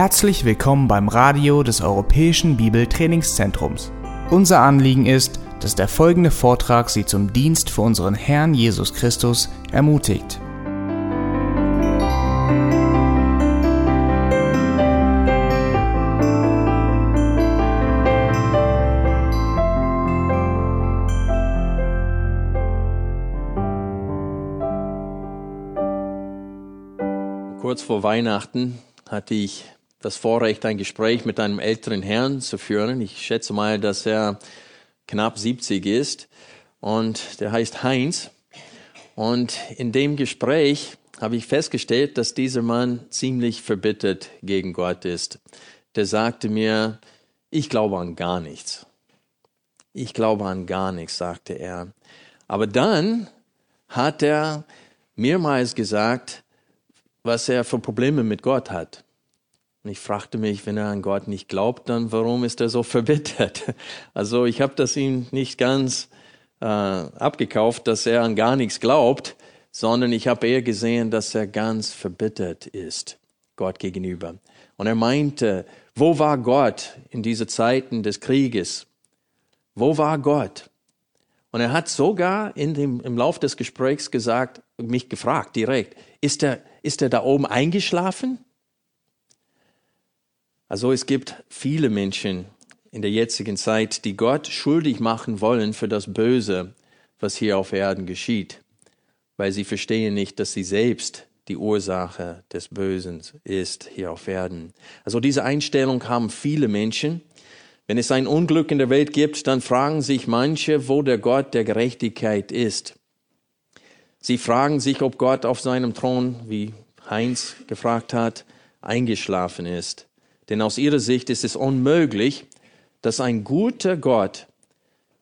Herzlich willkommen beim Radio des Europäischen Bibeltrainingszentrums. Unser Anliegen ist, dass der folgende Vortrag Sie zum Dienst für unseren Herrn Jesus Christus ermutigt. Kurz vor Weihnachten hatte ich das Vorrecht, ein Gespräch mit einem älteren Herrn zu führen. Ich schätze mal, dass er knapp 70 ist und der heißt Heinz. Und in dem Gespräch habe ich festgestellt, dass dieser Mann ziemlich verbittert gegen Gott ist. Der sagte mir, ich glaube an gar nichts. Ich glaube an gar nichts, sagte er. Aber dann hat er mehrmals gesagt, was er für Probleme mit Gott hat. Und ich fragte mich, wenn er an Gott nicht glaubt, dann warum ist er so verbittert? Also ich habe das ihm nicht ganz äh, abgekauft, dass er an gar nichts glaubt, sondern ich habe eher gesehen, dass er ganz verbittert ist Gott gegenüber. Und er meinte, wo war Gott in diese Zeiten des Krieges? Wo war Gott? Und er hat sogar in dem, im Lauf des Gesprächs gesagt, mich gefragt direkt, ist er, ist er da oben eingeschlafen? Also es gibt viele Menschen in der jetzigen Zeit, die Gott schuldig machen wollen für das Böse, was hier auf Erden geschieht, weil sie verstehen nicht, dass sie selbst die Ursache des Bösen ist hier auf Erden. Also diese Einstellung haben viele Menschen. Wenn es ein Unglück in der Welt gibt, dann fragen sich manche, wo der Gott der Gerechtigkeit ist. Sie fragen sich, ob Gott auf seinem Thron, wie Heinz gefragt hat, eingeschlafen ist. Denn aus ihrer Sicht ist es unmöglich, dass ein guter Gott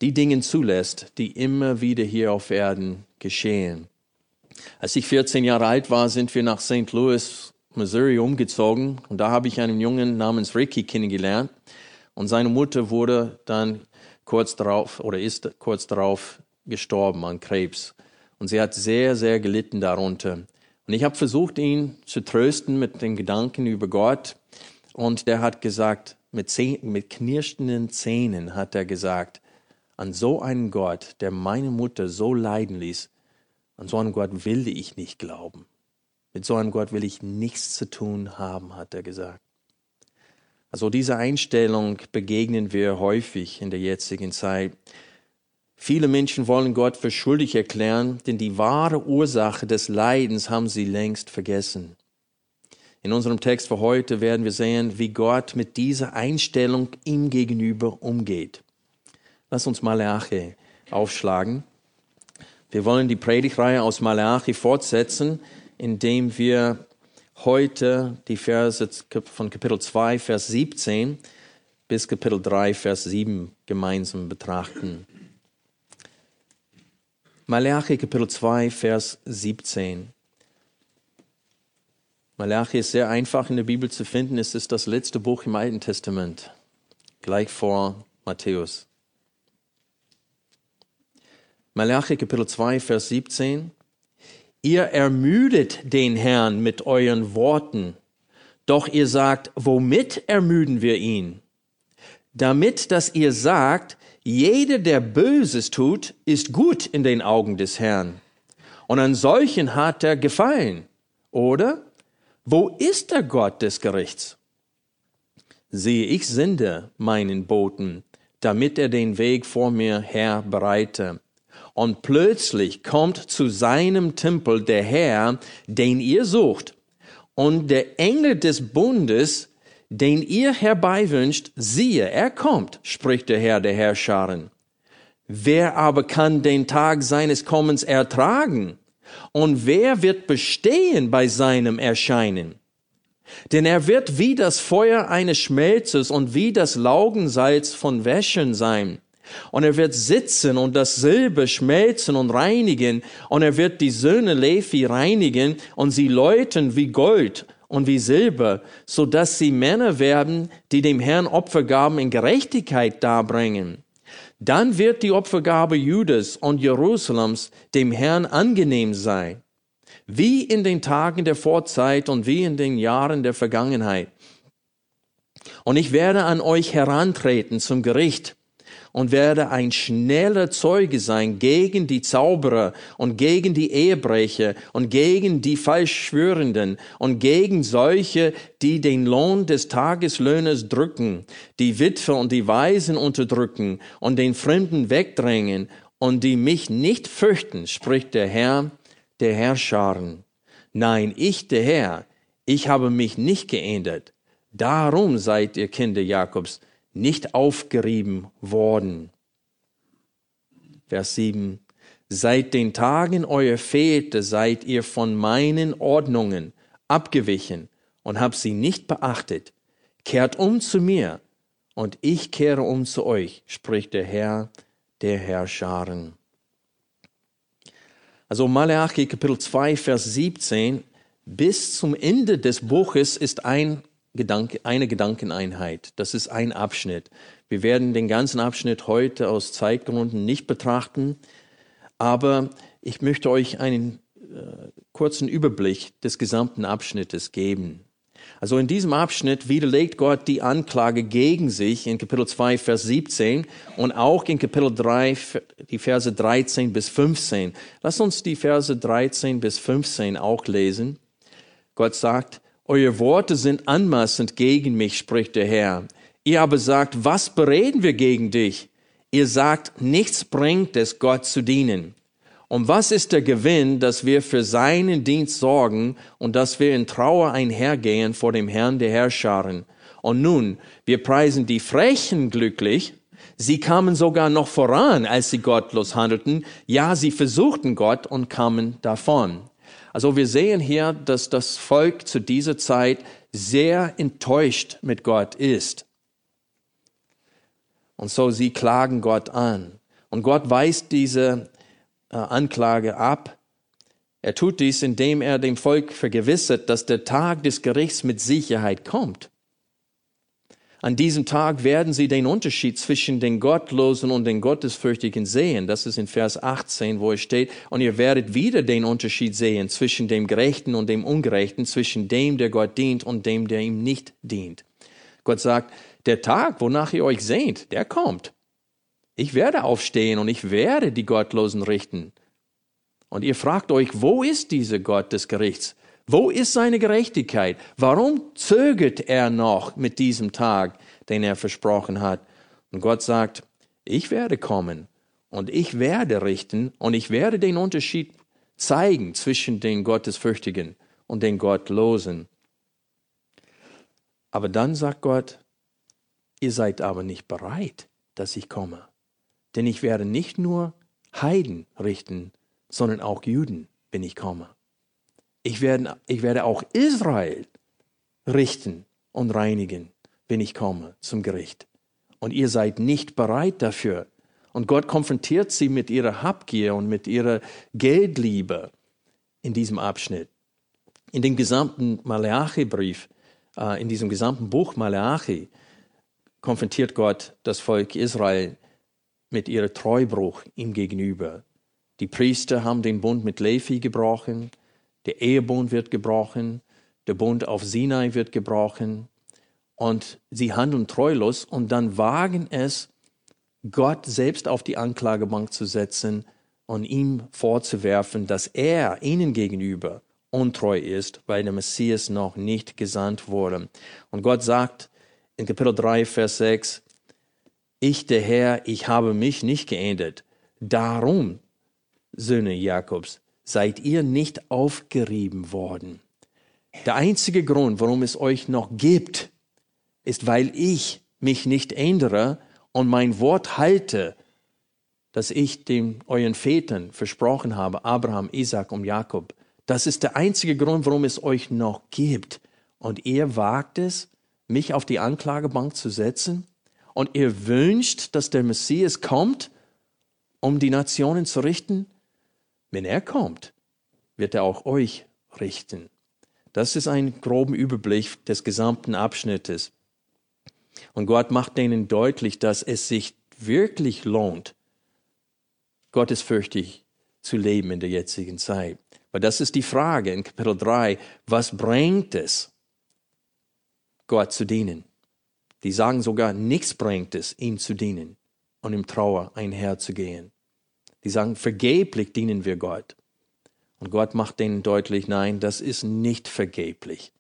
die Dinge zulässt, die immer wieder hier auf Erden geschehen. Als ich 14 Jahre alt war, sind wir nach St. Louis, Missouri umgezogen und da habe ich einen Jungen namens Ricky kennengelernt und seine Mutter wurde dann kurz darauf oder ist kurz darauf gestorben an Krebs und sie hat sehr, sehr gelitten darunter. Und ich habe versucht, ihn zu trösten mit den Gedanken über Gott und der hat gesagt, mit, Zäh mit knirschenden Zähnen hat er gesagt, an so einen Gott, der meine Mutter so leiden ließ, an so einen Gott will ich nicht glauben. Mit so einem Gott will ich nichts zu tun haben, hat er gesagt. Also diese Einstellung begegnen wir häufig in der jetzigen Zeit. Viele Menschen wollen Gott für schuldig erklären, denn die wahre Ursache des Leidens haben sie längst vergessen. In unserem Text für heute werden wir sehen, wie Gott mit dieser Einstellung ihm gegenüber umgeht. Lass uns Malachi aufschlagen. Wir wollen die Predigreihe aus Malachi fortsetzen, indem wir heute die Verse von Kapitel 2, Vers 17 bis Kapitel 3, Vers 7 gemeinsam betrachten. Malachi Kapitel 2, Vers 17. Malachi ist sehr einfach in der Bibel zu finden. Es ist das letzte Buch im Alten Testament, gleich vor Matthäus. Malachi Kapitel 2, Vers 17. Ihr ermüdet den Herrn mit euren Worten, doch ihr sagt, womit ermüden wir ihn? Damit, dass ihr sagt, jeder, der Böses tut, ist gut in den Augen des Herrn. Und an solchen hat er gefallen. Oder? Wo ist der Gott des Gerichts? Siehe, ich sende meinen Boten, damit er den Weg vor mir her bereite. Und plötzlich kommt zu seinem Tempel der Herr, den ihr sucht, und der Engel des Bundes, den ihr herbeiwünscht, siehe, er kommt, spricht der Herr der Herrscharen. Wer aber kann den Tag seines Kommens ertragen? Und wer wird bestehen bei seinem Erscheinen? Denn er wird wie das Feuer eines Schmelzes und wie das Laugensalz von Wäschen sein. Und er wird sitzen und das Silber schmelzen und reinigen. Und er wird die Söhne Levi reinigen und sie läuten wie Gold und wie Silber, so dass sie Männer werden, die dem Herrn Opfergaben in Gerechtigkeit darbringen. Dann wird die Opfergabe Judas und Jerusalems dem Herrn angenehm sein, wie in den Tagen der Vorzeit und wie in den Jahren der Vergangenheit. Und ich werde an euch herantreten zum Gericht und werde ein schneller Zeuge sein gegen die Zauberer und gegen die Ehebrecher und gegen die Falschschwörenden und gegen solche, die den Lohn des Tageslöhners drücken, die Witwe und die Waisen unterdrücken und den Fremden wegdrängen und die mich nicht fürchten, spricht der Herr, der Herrscharen. Nein, ich, der Herr, ich habe mich nicht geändert. Darum seid ihr Kinder Jakobs nicht aufgerieben worden. Vers 7. Seit den Tagen eurer Väter seid ihr von meinen Ordnungen abgewichen und habt sie nicht beachtet. Kehrt um zu mir und ich kehre um zu euch, spricht der Herr der Herrscharen. Also Malachi Kapitel 2, Vers 17 bis zum Ende des Buches ist ein Gedanke, eine Gedankeneinheit. Das ist ein Abschnitt. Wir werden den ganzen Abschnitt heute aus Zeitgründen nicht betrachten, aber ich möchte euch einen äh, kurzen Überblick des gesamten Abschnittes geben. Also in diesem Abschnitt widerlegt Gott die Anklage gegen sich in Kapitel 2, Vers 17 und auch in Kapitel 3, die Verse 13 bis 15. Lass uns die Verse 13 bis 15 auch lesen. Gott sagt, Eure Worte sind anmaßend gegen mich, spricht der Herr. Ihr aber sagt, was bereden wir gegen dich? Ihr sagt, nichts bringt es, Gott zu dienen. Und was ist der Gewinn, dass wir für seinen Dienst sorgen und dass wir in Trauer einhergehen vor dem Herrn der Herrscharen? Und nun, wir preisen die Frechen glücklich. Sie kamen sogar noch voran, als sie gottlos handelten. Ja, sie versuchten Gott und kamen davon. Also wir sehen hier, dass das Volk zu dieser Zeit sehr enttäuscht mit Gott ist. Und so sie klagen Gott an. Und Gott weist diese äh, Anklage ab. Er tut dies, indem er dem Volk vergewissert, dass der Tag des Gerichts mit Sicherheit kommt. An diesem Tag werden sie den Unterschied zwischen den Gottlosen und den Gottesfürchtigen sehen. Das ist in Vers 18, wo es steht. Und ihr werdet wieder den Unterschied sehen zwischen dem Gerechten und dem Ungerechten, zwischen dem, der Gott dient und dem, der ihm nicht dient. Gott sagt, der Tag, wonach ihr euch sehnt, der kommt. Ich werde aufstehen und ich werde die Gottlosen richten. Und ihr fragt euch, wo ist dieser Gott des Gerichts? Wo ist seine Gerechtigkeit? Warum zögert er noch mit diesem Tag, den er versprochen hat? Und Gott sagt, ich werde kommen und ich werde richten und ich werde den Unterschied zeigen zwischen den Gottesfürchtigen und den Gottlosen. Aber dann sagt Gott, ihr seid aber nicht bereit, dass ich komme. Denn ich werde nicht nur Heiden richten, sondern auch Juden, wenn ich komme. Ich werde, ich werde auch Israel richten und reinigen, wenn ich komme zum Gericht. Und ihr seid nicht bereit dafür. Und Gott konfrontiert sie mit ihrer Habgier und mit ihrer Geldliebe in diesem Abschnitt. In dem gesamten Malachi-Brief, äh, in diesem gesamten Buch Malachi, konfrontiert Gott das Volk Israel mit ihrem Treubruch ihm gegenüber. Die Priester haben den Bund mit Levi gebrochen, der Ehebund wird gebrochen, der Bund auf Sinai wird gebrochen und sie handeln treulos und dann wagen es, Gott selbst auf die Anklagebank zu setzen und ihm vorzuwerfen, dass er ihnen gegenüber untreu ist, weil der Messias noch nicht gesandt wurde. Und Gott sagt in Kapitel 3, Vers 6, ich der Herr, ich habe mich nicht geändert. Darum, Söhne Jakobs, seid ihr nicht aufgerieben worden. Der einzige Grund, warum es euch noch gibt, ist, weil ich mich nicht ändere und mein Wort halte, das ich den euren Vätern versprochen habe, Abraham, Isaac und Jakob. Das ist der einzige Grund, warum es euch noch gibt. Und ihr wagt es, mich auf die Anklagebank zu setzen? Und ihr wünscht, dass der Messias kommt, um die Nationen zu richten? Wenn er kommt, wird er auch euch richten. Das ist ein groben Überblick des gesamten Abschnittes. Und Gott macht denen deutlich, dass es sich wirklich lohnt, gottesfürchtig zu leben in der jetzigen Zeit. Weil das ist die Frage in Kapitel 3. Was bringt es, Gott zu dienen? Die sagen sogar, nichts bringt es, ihm zu dienen und im Trauer einherzugehen. Die sagen, vergeblich dienen wir Gott. Und Gott macht denen deutlich, nein, das ist nicht vergeblich.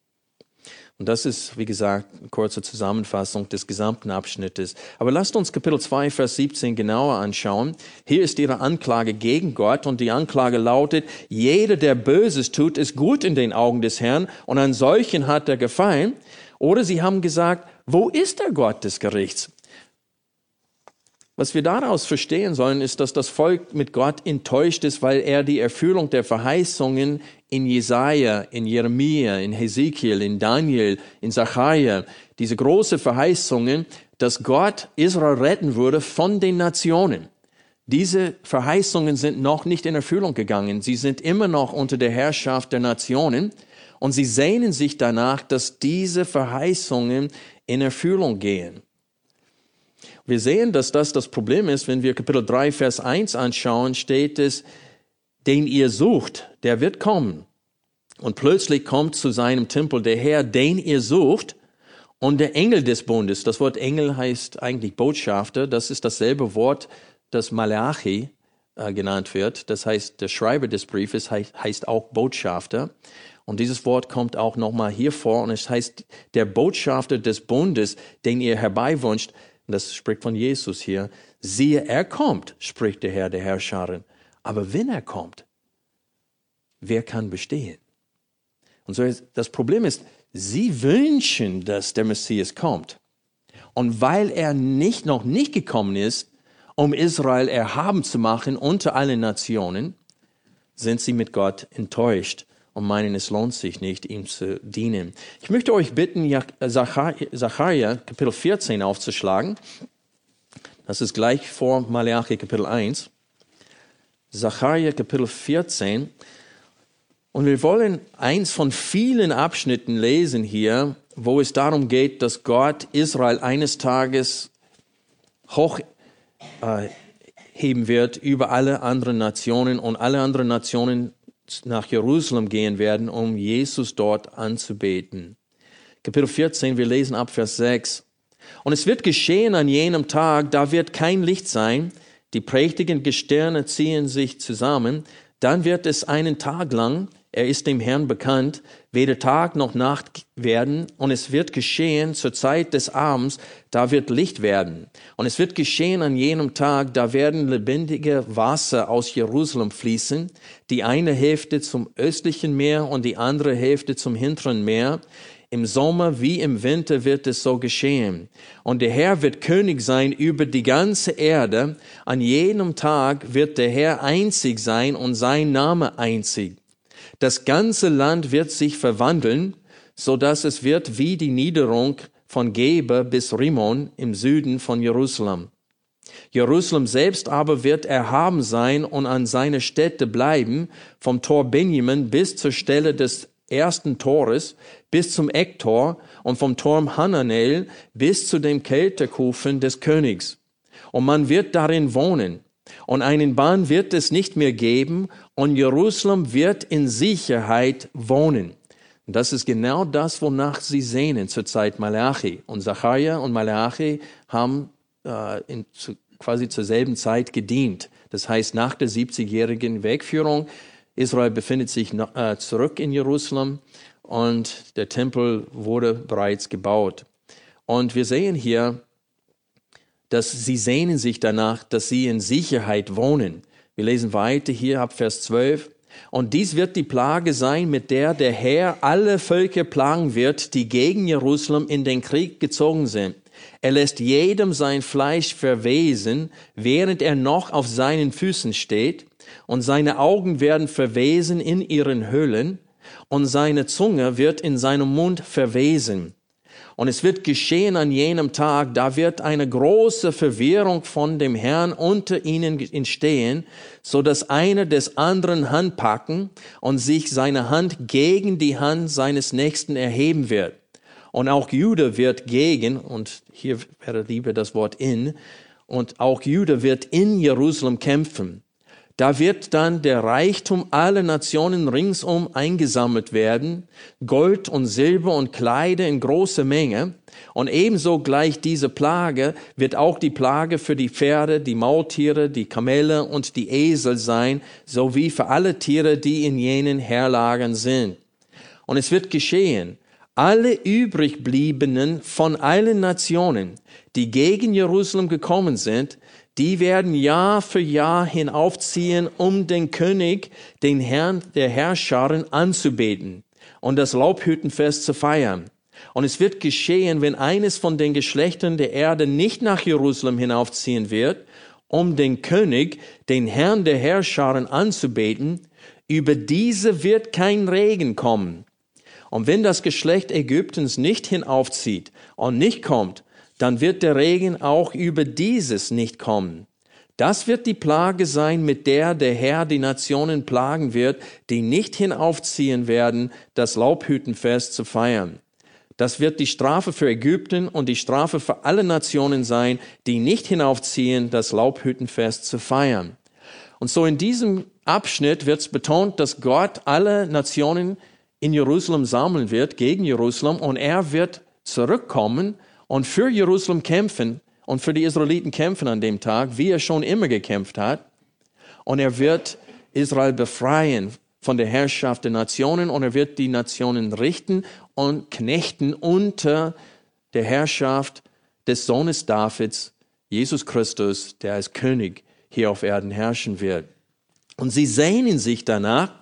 Und das ist, wie gesagt, eine kurze Zusammenfassung des gesamten Abschnittes. Aber lasst uns Kapitel 2, Vers 17 genauer anschauen. Hier ist ihre Anklage gegen Gott und die Anklage lautet, jeder, der Böses tut, ist gut in den Augen des Herrn und an solchen hat er gefallen. Oder sie haben gesagt, wo ist der Gott des Gerichts? Was wir daraus verstehen sollen, ist, dass das Volk mit Gott enttäuscht ist, weil er die Erfüllung der Verheißungen in Jesaja, in Jeremia, in Hesekiel, in Daniel, in Zachariah, diese große Verheißungen, dass Gott Israel retten würde von den Nationen. Diese Verheißungen sind noch nicht in Erfüllung gegangen. Sie sind immer noch unter der Herrschaft der Nationen und sie sehnen sich danach, dass diese Verheißungen in Erfüllung gehen. Wir sehen, dass das das Problem ist, wenn wir Kapitel 3, Vers 1 anschauen, steht es, den ihr sucht, der wird kommen. Und plötzlich kommt zu seinem Tempel der Herr, den ihr sucht, und der Engel des Bundes. Das Wort Engel heißt eigentlich Botschafter. Das ist dasselbe Wort, das Malachi äh, genannt wird. Das heißt, der Schreiber des Briefes heißt, heißt auch Botschafter. Und dieses Wort kommt auch nochmal hier vor und es heißt, der Botschafter des Bundes, den ihr herbeiwünscht, das spricht von Jesus hier. Siehe, er kommt, spricht der Herr der Herrscherin. Aber wenn er kommt, wer kann bestehen? Und so ist, das Problem ist, sie wünschen, dass der Messias kommt. Und weil er nicht, noch nicht gekommen ist, um Israel erhaben zu machen unter allen Nationen, sind sie mit Gott enttäuscht und meinen, es lohnt sich nicht, ihm zu dienen. Ich möchte euch bitten, Zacharia Kapitel 14 aufzuschlagen. Das ist gleich vor Malachi Kapitel 1. Zacharia Kapitel 14. Und wir wollen eins von vielen Abschnitten lesen hier, wo es darum geht, dass Gott Israel eines Tages hochheben äh, wird über alle anderen Nationen und alle anderen Nationen nach Jerusalem gehen werden, um Jesus dort anzubeten. Kapitel 14, wir lesen ab Vers 6. Und es wird geschehen an jenem Tag, da wird kein Licht sein, die prächtigen Gestirne ziehen sich zusammen, dann wird es einen Tag lang er ist dem Herrn bekannt, weder Tag noch Nacht werden, und es wird geschehen zur Zeit des Abends, da wird Licht werden. Und es wird geschehen an jenem Tag, da werden lebendige Wasser aus Jerusalem fließen, die eine Hälfte zum östlichen Meer und die andere Hälfte zum hinteren Meer. Im Sommer wie im Winter wird es so geschehen. Und der Herr wird König sein über die ganze Erde. An jenem Tag wird der Herr einzig sein und sein Name einzig. Das ganze Land wird sich verwandeln, so dass es wird wie die Niederung von Geber bis Rimon im Süden von Jerusalem. Jerusalem selbst aber wird erhaben sein und an seine Stätte bleiben, vom Tor Benjamin bis zur Stelle des ersten Tores, bis zum Ecktor und vom Turm Hananel bis zu dem Kältekufen des Königs. Und man wird darin wohnen. Und einen Bahn wird es nicht mehr geben und Jerusalem wird in Sicherheit wohnen. Und das ist genau das, wonach sie sehnen zur Zeit Malachi. Und Zachariah und Malachi haben äh, in, zu, quasi zur selben Zeit gedient. Das heißt, nach der 70-jährigen Wegführung, Israel befindet sich äh, zurück in Jerusalem und der Tempel wurde bereits gebaut. Und wir sehen hier, dass sie sehnen sich danach, dass sie in Sicherheit wohnen. Wir lesen weiter hier ab Vers 12. Und dies wird die Plage sein, mit der der Herr alle Völker plagen wird, die gegen Jerusalem in den Krieg gezogen sind. Er lässt jedem sein Fleisch verwesen, während er noch auf seinen Füßen steht, und seine Augen werden verwesen in ihren Höhlen, und seine Zunge wird in seinem Mund verwesen. Und es wird geschehen an jenem Tag, da wird eine große Verwirrung von dem Herrn unter ihnen entstehen, so dass einer des anderen Hand packen und sich seine Hand gegen die Hand seines Nächsten erheben wird. Und auch Jude wird gegen, und hier wäre lieber das Wort in, und auch Jude wird in Jerusalem kämpfen. Da wird dann der Reichtum aller Nationen ringsum eingesammelt werden, Gold und Silber und Kleider in großer Menge. Und ebenso gleich diese Plage wird auch die Plage für die Pferde, die Maultiere, die Kamele und die Esel sein, sowie für alle Tiere, die in jenen Herlagern sind. Und es wird geschehen, alle übrigbliebenen von allen Nationen, die gegen Jerusalem gekommen sind, die werden Jahr für Jahr hinaufziehen, um den König, den Herrn der Herrscharen anzubeten und das Laubhüttenfest zu feiern. Und es wird geschehen, wenn eines von den Geschlechtern der Erde nicht nach Jerusalem hinaufziehen wird, um den König, den Herrn der Herrscharen anzubeten, über diese wird kein Regen kommen. Und wenn das Geschlecht Ägyptens nicht hinaufzieht und nicht kommt, dann wird der Regen auch über dieses nicht kommen. Das wird die Plage sein, mit der der Herr die Nationen plagen wird, die nicht hinaufziehen werden, das Laubhütenfest zu feiern. Das wird die Strafe für Ägypten und die Strafe für alle Nationen sein, die nicht hinaufziehen, das Laubhütenfest zu feiern. Und so in diesem Abschnitt wird es betont, dass Gott alle Nationen in Jerusalem sammeln wird, gegen Jerusalem, und er wird zurückkommen und für Jerusalem kämpfen und für die Israeliten kämpfen an dem Tag, wie er schon immer gekämpft hat. Und er wird Israel befreien von der Herrschaft der Nationen und er wird die Nationen richten und knechten unter der Herrschaft des Sohnes Davids, Jesus Christus, der als König hier auf Erden herrschen wird. Und sie sehnen sich danach,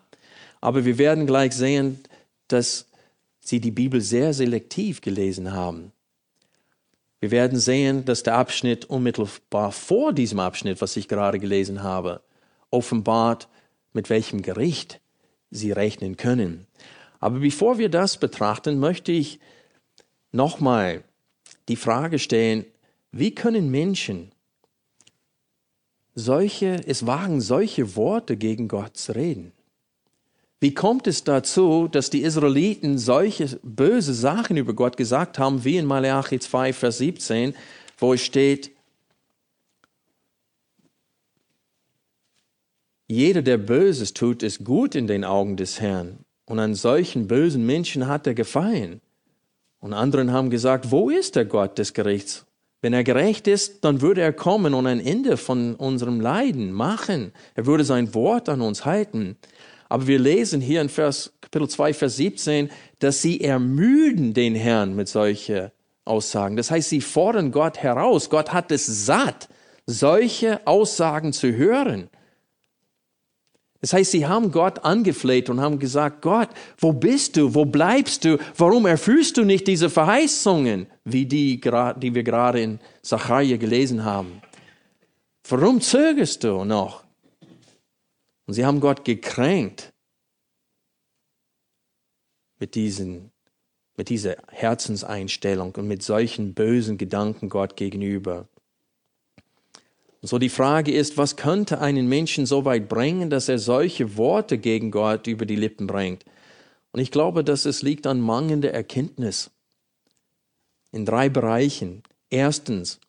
aber wir werden gleich sehen, dass sie die Bibel sehr selektiv gelesen haben. Wir werden sehen, dass der Abschnitt unmittelbar vor diesem Abschnitt, was ich gerade gelesen habe, offenbart, mit welchem Gericht sie rechnen können. Aber bevor wir das betrachten, möchte ich nochmal die Frage stellen, wie können Menschen solche, es wagen, solche Worte gegen Gott zu reden? Wie kommt es dazu, dass die Israeliten solche böse Sachen über Gott gesagt haben, wie in Malachi 2, Vers 17, wo es steht, jeder, der Böses tut, ist gut in den Augen des Herrn. Und an solchen bösen Menschen hat er gefallen. Und anderen haben gesagt, wo ist der Gott des Gerichts? Wenn er gerecht ist, dann würde er kommen und ein Ende von unserem Leiden machen. Er würde sein Wort an uns halten. Aber wir lesen hier in Vers, Kapitel 2, Vers 17, dass sie ermüden den Herrn mit solchen Aussagen. Das heißt, sie fordern Gott heraus. Gott hat es satt, solche Aussagen zu hören. Das heißt, sie haben Gott angefleht und haben gesagt, Gott, wo bist du? Wo bleibst du? Warum erfüllst du nicht diese Verheißungen, wie die, die wir gerade in Zachariah gelesen haben? Warum zögerst du noch? Und sie haben Gott gekränkt mit, diesen, mit dieser Herzenseinstellung und mit solchen bösen Gedanken Gott gegenüber. Und so die Frage ist, was könnte einen Menschen so weit bringen, dass er solche Worte gegen Gott über die Lippen bringt? Und ich glaube, dass es liegt an mangelnder Erkenntnis in drei Bereichen. Erstens,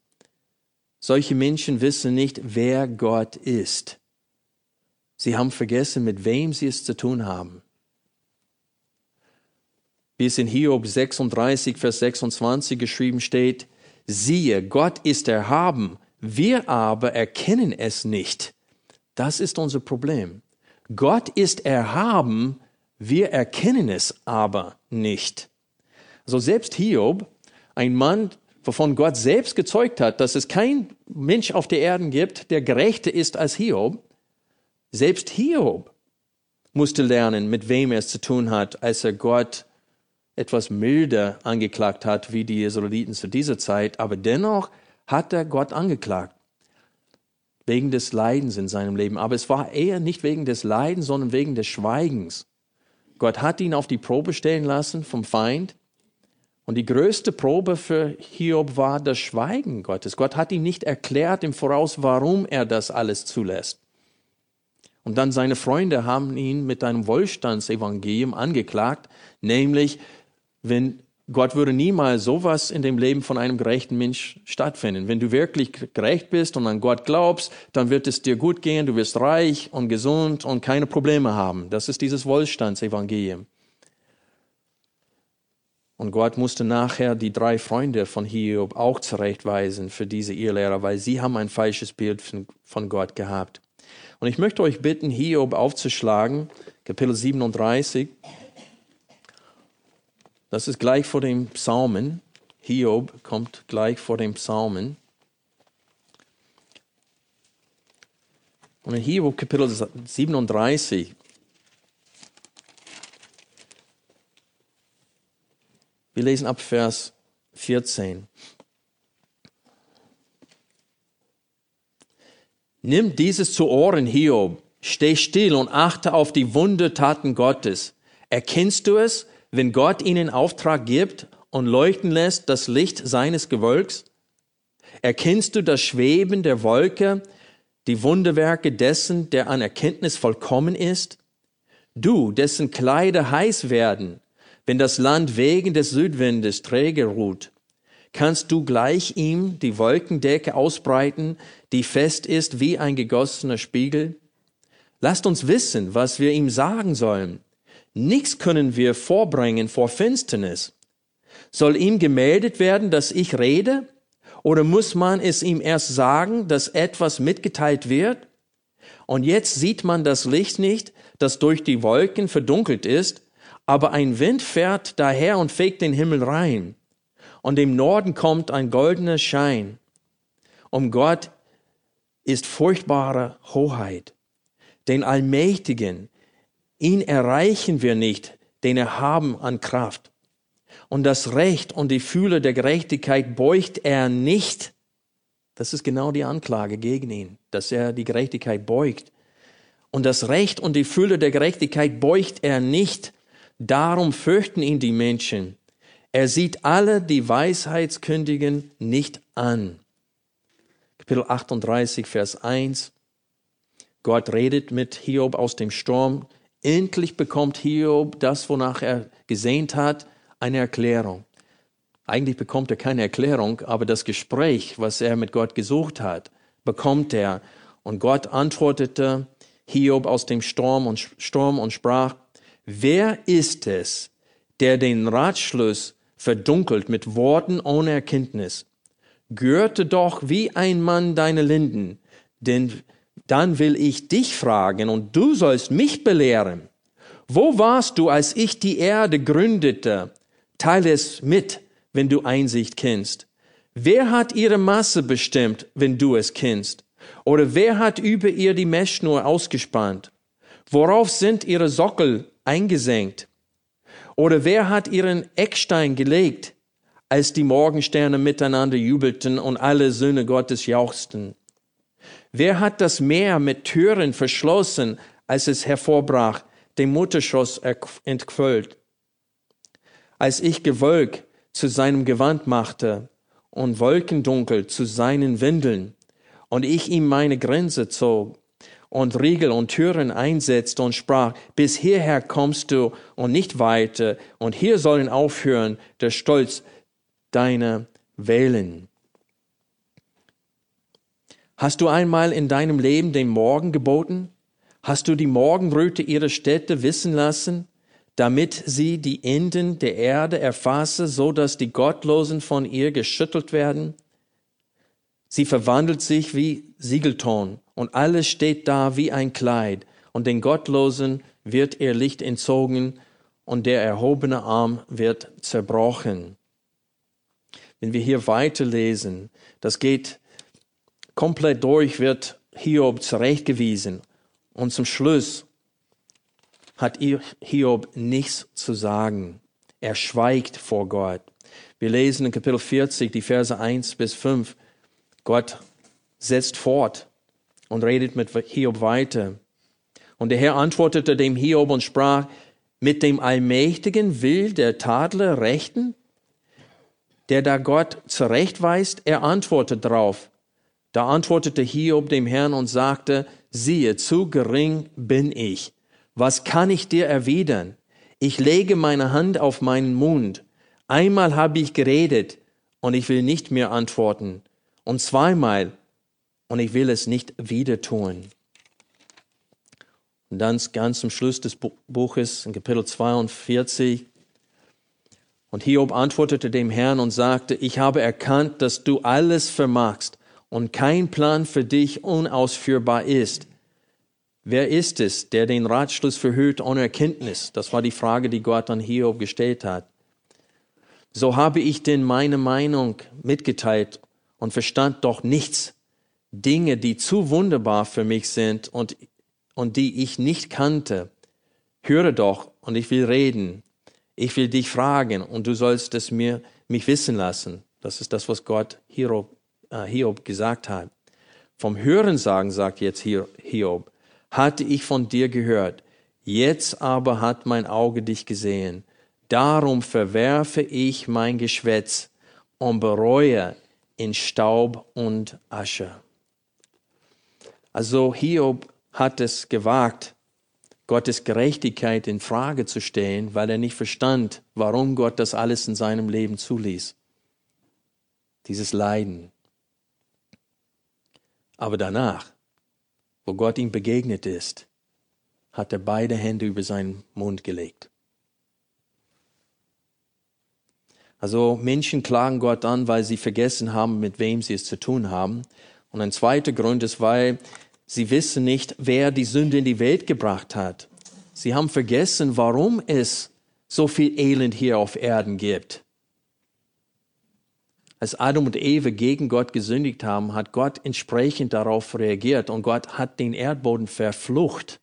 solche Menschen wissen nicht, wer Gott ist. Sie haben vergessen, mit wem sie es zu tun haben. Wie es in Hiob 36, Vers 26 geschrieben steht, siehe, Gott ist erhaben, wir aber erkennen es nicht. Das ist unser Problem. Gott ist erhaben, wir erkennen es aber nicht. Also selbst Hiob, ein Mann, wovon Gott selbst gezeugt hat, dass es kein Mensch auf der Erde gibt, der gerechter ist als Hiob, selbst Hiob musste lernen, mit wem er es zu tun hat, als er Gott etwas milder angeklagt hat, wie die Israeliten zu dieser Zeit. Aber dennoch hat er Gott angeklagt. Wegen des Leidens in seinem Leben. Aber es war eher nicht wegen des Leidens, sondern wegen des Schweigens. Gott hat ihn auf die Probe stellen lassen vom Feind. Und die größte Probe für Hiob war das Schweigen Gottes. Gott hat ihm nicht erklärt im Voraus, warum er das alles zulässt. Und dann seine Freunde haben ihn mit einem Wohlstandsevangelium angeklagt, nämlich wenn Gott würde niemals sowas in dem Leben von einem gerechten Mensch stattfinden. Wenn du wirklich gerecht bist und an Gott glaubst, dann wird es dir gut gehen, du wirst reich und gesund und keine Probleme haben. Das ist dieses Wohlstandsevangelium. Und Gott musste nachher die drei Freunde von Hiob auch zurechtweisen für diese Irrlehrer, weil sie haben ein falsches Bild von Gott gehabt. Und ich möchte euch bitten, Hiob aufzuschlagen, Kapitel 37. Das ist gleich vor dem Psalmen. Hiob kommt gleich vor dem Psalmen. Und in Hiob Kapitel 37, wir lesen ab Vers 14. Nimm dieses zu Ohren, Hiob. Steh still und achte auf die Wundertaten Gottes. Erkennst du es? wenn Gott ihnen Auftrag gibt und leuchten lässt das Licht seines Gewölks? Erkennst du das Schweben der Wolke, die Wunderwerke dessen, der an Erkenntnis vollkommen ist? Du, dessen Kleider heiß werden, wenn das Land wegen des Südwindes träge ruht, kannst du gleich ihm die Wolkendecke ausbreiten, die fest ist wie ein gegossener Spiegel? Lasst uns wissen, was wir ihm sagen sollen. Nichts können wir vorbringen vor Finsternis. Soll ihm gemeldet werden, dass ich rede? Oder muss man es ihm erst sagen, dass etwas mitgeteilt wird? Und jetzt sieht man das Licht nicht, das durch die Wolken verdunkelt ist, aber ein Wind fährt daher und fegt den Himmel rein. Und im Norden kommt ein goldener Schein. Um Gott ist furchtbare Hoheit. Den Allmächtigen, Ihn erreichen wir nicht, den er haben an Kraft. Und das Recht und die Fühle der Gerechtigkeit beugt er nicht. Das ist genau die Anklage gegen ihn, dass er die Gerechtigkeit beugt. Und das Recht und die Fülle der Gerechtigkeit beugt er nicht. Darum fürchten ihn die Menschen. Er sieht alle die Weisheitskündigen nicht an. Kapitel 38, Vers 1. Gott redet mit Hiob aus dem Sturm. Endlich bekommt Hiob das, wonach er gesehnt hat, eine Erklärung. Eigentlich bekommt er keine Erklärung, aber das Gespräch, was er mit Gott gesucht hat, bekommt er. Und Gott antwortete Hiob aus dem Sturm und, Sturm und sprach, wer ist es, der den Ratschluss verdunkelt mit Worten ohne Erkenntnis? Gürte doch wie ein Mann deine Linden, denn dann will ich dich fragen und du sollst mich belehren. Wo warst du, als ich die Erde gründete? Teile es mit, wenn du Einsicht kennst. Wer hat ihre Masse bestimmt, wenn du es kennst? Oder wer hat über ihr die Messschnur ausgespannt? Worauf sind ihre Sockel eingesenkt? Oder wer hat ihren Eckstein gelegt, als die Morgensterne miteinander jubelten und alle Söhne Gottes jauchzten? Wer hat das Meer mit Türen verschlossen, als es hervorbrach, dem Mutterschoss entquollt? Als ich Gewölk zu seinem Gewand machte und Wolkendunkel zu seinen Windeln, und ich ihm meine Grenze zog und Riegel und Türen einsetzte und sprach, bis hierher kommst du und nicht weiter, und hier sollen aufhören der Stolz deiner Wählen. Hast du einmal in deinem Leben den Morgen geboten? Hast du die Morgenröte ihrer Städte wissen lassen, damit sie die Enden der Erde erfasse, so dass die Gottlosen von ihr geschüttelt werden? Sie verwandelt sich wie Siegelton und alles steht da wie ein Kleid und den Gottlosen wird ihr Licht entzogen und der erhobene Arm wird zerbrochen. Wenn wir hier weiterlesen, das geht komplett durch wird Hiob zurechtgewiesen. Und zum Schluss hat Hiob nichts zu sagen. Er schweigt vor Gott. Wir lesen in Kapitel 40 die Verse 1 bis 5. Gott setzt fort und redet mit Hiob weiter. Und der Herr antwortete dem Hiob und sprach, mit dem Allmächtigen will der Tadler rechten, der da Gott zurechtweist, er antwortet darauf, da antwortete Hiob dem Herrn und sagte, siehe, zu gering bin ich. Was kann ich dir erwidern? Ich lege meine Hand auf meinen Mund. Einmal habe ich geredet und ich will nicht mehr antworten. Und zweimal und ich will es nicht wieder tun. Und dann ganz zum Schluss des Buches, in Kapitel 42. Und Hiob antwortete dem Herrn und sagte, ich habe erkannt, dass du alles vermagst und kein Plan für dich unausführbar ist. Wer ist es, der den Ratschluss verhüllt ohne Erkenntnis? Das war die Frage, die Gott an Hiob gestellt hat. So habe ich denn meine Meinung mitgeteilt und verstand doch nichts. Dinge, die zu wunderbar für mich sind und, und die ich nicht kannte. Höre doch und ich will reden. Ich will dich fragen und du sollst es mir mich wissen lassen. Das ist das, was Gott Hiob, äh, Hiob gesagt hat. Vom Hörensagen, sagt jetzt Hiob, hatte ich von dir gehört, jetzt aber hat mein Auge dich gesehen. Darum verwerfe ich mein Geschwätz und bereue in Staub und Asche. Also Hiob hat es gewagt, Gottes Gerechtigkeit in Frage zu stellen, weil er nicht verstand, warum Gott das alles in seinem Leben zuließ. Dieses Leiden. Aber danach wo Gott ihm begegnet ist, hat er beide Hände über seinen Mund gelegt. Also Menschen klagen Gott an, weil sie vergessen haben, mit wem sie es zu tun haben. Und ein zweiter Grund ist, weil sie wissen nicht, wer die Sünde in die Welt gebracht hat. Sie haben vergessen, warum es so viel Elend hier auf Erden gibt. Als Adam und Eve gegen Gott gesündigt haben, hat Gott entsprechend darauf reagiert und Gott hat den Erdboden verflucht.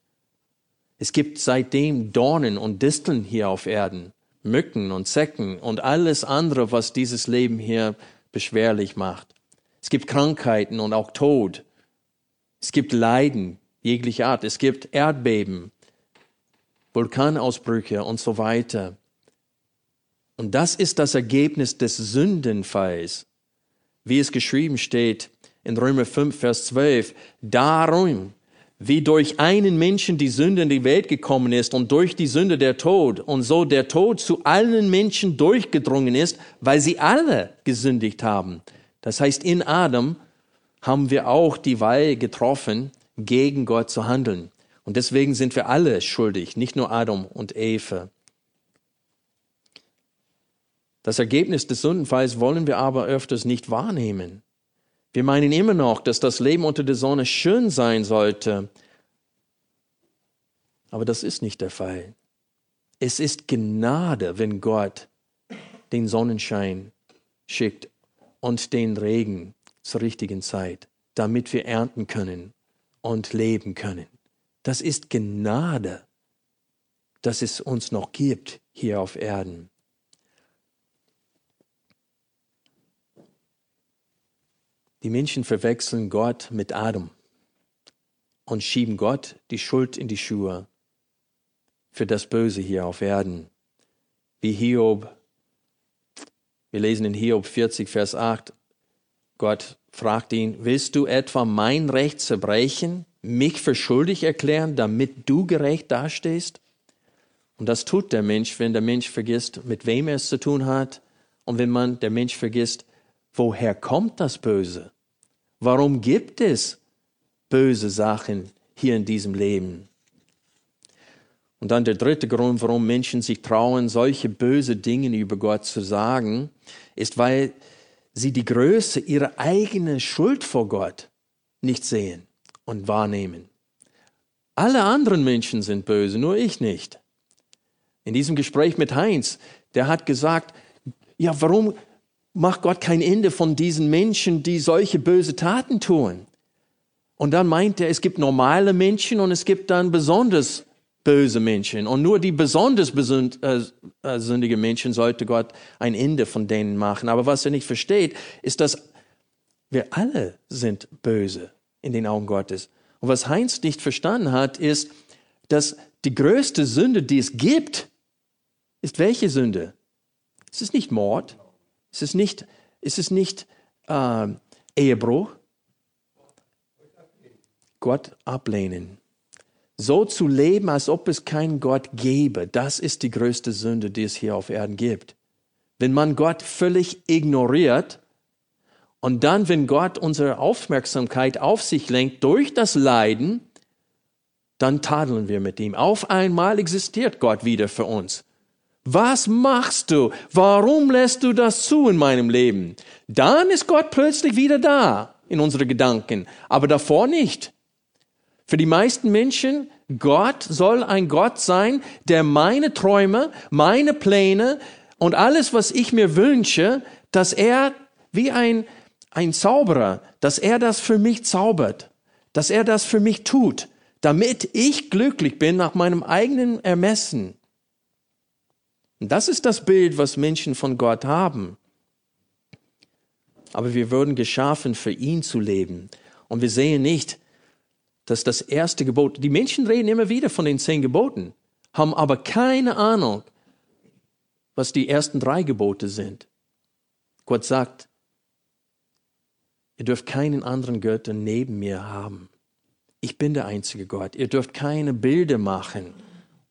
Es gibt seitdem Dornen und Disteln hier auf Erden, Mücken und Zecken und alles andere, was dieses Leben hier beschwerlich macht. Es gibt Krankheiten und auch Tod. Es gibt Leiden jeglicher Art. Es gibt Erdbeben, Vulkanausbrüche und so weiter. Und das ist das Ergebnis des Sündenfalls, wie es geschrieben steht in Römer 5, Vers 12. Darum, wie durch einen Menschen die Sünde in die Welt gekommen ist und durch die Sünde der Tod und so der Tod zu allen Menschen durchgedrungen ist, weil sie alle gesündigt haben. Das heißt, in Adam haben wir auch die Wahl getroffen, gegen Gott zu handeln. Und deswegen sind wir alle schuldig, nicht nur Adam und Eva. Das Ergebnis des Sündenfalls wollen wir aber öfters nicht wahrnehmen. Wir meinen immer noch, dass das Leben unter der Sonne schön sein sollte. Aber das ist nicht der Fall. Es ist Gnade, wenn Gott den Sonnenschein schickt und den Regen zur richtigen Zeit, damit wir ernten können und leben können. Das ist Gnade, dass es uns noch gibt hier auf Erden. Die Menschen verwechseln Gott mit Adam und schieben Gott die Schuld in die Schuhe für das Böse hier auf Erden. Wie Hiob, wir lesen in Hiob 40, Vers 8, Gott fragt ihn, willst du etwa mein Recht zerbrechen, mich für schuldig erklären, damit du gerecht dastehst? Und das tut der Mensch, wenn der Mensch vergisst, mit wem er es zu tun hat und wenn man der Mensch vergisst, woher kommt das Böse? Warum gibt es böse Sachen hier in diesem Leben? Und dann der dritte Grund, warum Menschen sich trauen, solche böse Dinge über Gott zu sagen, ist, weil sie die Größe ihrer eigenen Schuld vor Gott nicht sehen und wahrnehmen. Alle anderen Menschen sind böse, nur ich nicht. In diesem Gespräch mit Heinz, der hat gesagt, ja, warum macht Gott kein Ende von diesen Menschen, die solche böse Taten tun. Und dann meint er, es gibt normale Menschen und es gibt dann besonders böse Menschen. Und nur die besonders äh, äh, sündige Menschen sollte Gott ein Ende von denen machen. Aber was er nicht versteht, ist, dass wir alle sind böse in den Augen Gottes. Und was Heinz nicht verstanden hat, ist, dass die größte Sünde, die es gibt, ist welche Sünde? Es ist nicht Mord, ist es nicht, ist es nicht äh, Ehebruch? Gott ablehnen. So zu leben, als ob es keinen Gott gäbe, das ist die größte Sünde, die es hier auf Erden gibt. wenn man Gott völlig ignoriert und dann, wenn Gott unsere Aufmerksamkeit auf sich lenkt durch das Leiden, dann tadeln wir mit ihm. Auf einmal existiert Gott wieder für uns. Was machst du? Warum lässt du das zu in meinem Leben? Dann ist Gott plötzlich wieder da in unsere Gedanken, aber davor nicht. Für die meisten Menschen, Gott soll ein Gott sein, der meine Träume, meine Pläne und alles, was ich mir wünsche, dass er wie ein, ein Zauberer, dass er das für mich zaubert, dass er das für mich tut, damit ich glücklich bin nach meinem eigenen Ermessen. Das ist das Bild, was Menschen von Gott haben. Aber wir wurden geschaffen, für ihn zu leben. Und wir sehen nicht, dass das erste Gebot, die Menschen reden immer wieder von den zehn Geboten, haben aber keine Ahnung, was die ersten drei Gebote sind. Gott sagt, ihr dürft keinen anderen Götter neben mir haben. Ich bin der einzige Gott. Ihr dürft keine Bilder machen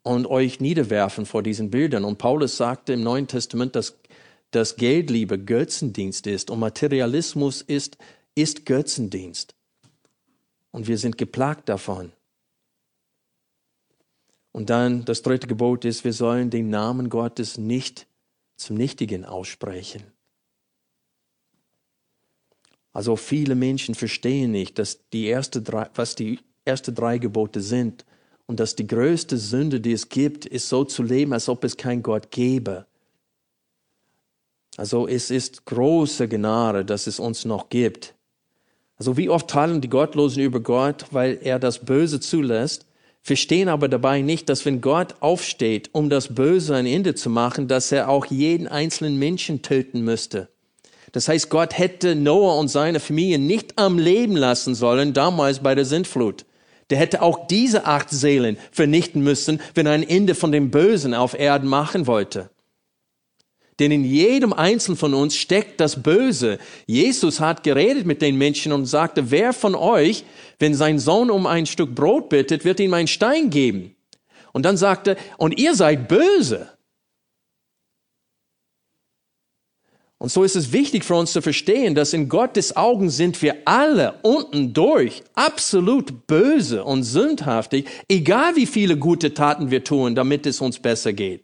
und euch niederwerfen vor diesen Bildern. Und Paulus sagte im Neuen Testament, dass, dass Geldliebe Götzendienst ist und Materialismus ist, ist Götzendienst. Und wir sind geplagt davon. Und dann das dritte Gebot ist, wir sollen den Namen Gottes nicht zum Nichtigen aussprechen. Also viele Menschen verstehen nicht, dass die erste drei, was die ersten drei Gebote sind und dass die größte Sünde, die es gibt, ist so zu leben, als ob es kein Gott gäbe. Also es ist große Gnade, dass es uns noch gibt. Also wie oft teilen die Gottlosen über Gott, weil er das Böse zulässt, verstehen aber dabei nicht, dass wenn Gott aufsteht, um das Böse ein Ende zu machen, dass er auch jeden einzelnen Menschen töten müsste. Das heißt, Gott hätte Noah und seine Familie nicht am Leben lassen sollen, damals bei der Sintflut. Der hätte auch diese acht Seelen vernichten müssen, wenn er ein Ende von dem Bösen auf Erden machen wollte. Denn in jedem Einzelnen von uns steckt das Böse. Jesus hat geredet mit den Menschen und sagte, wer von euch, wenn sein Sohn um ein Stück Brot bittet, wird ihm einen Stein geben. Und dann sagte, und ihr seid böse. Und so ist es wichtig für uns zu verstehen, dass in Gottes Augen sind wir alle unten durch absolut böse und sündhaftig, egal wie viele gute Taten wir tun, damit es uns besser geht.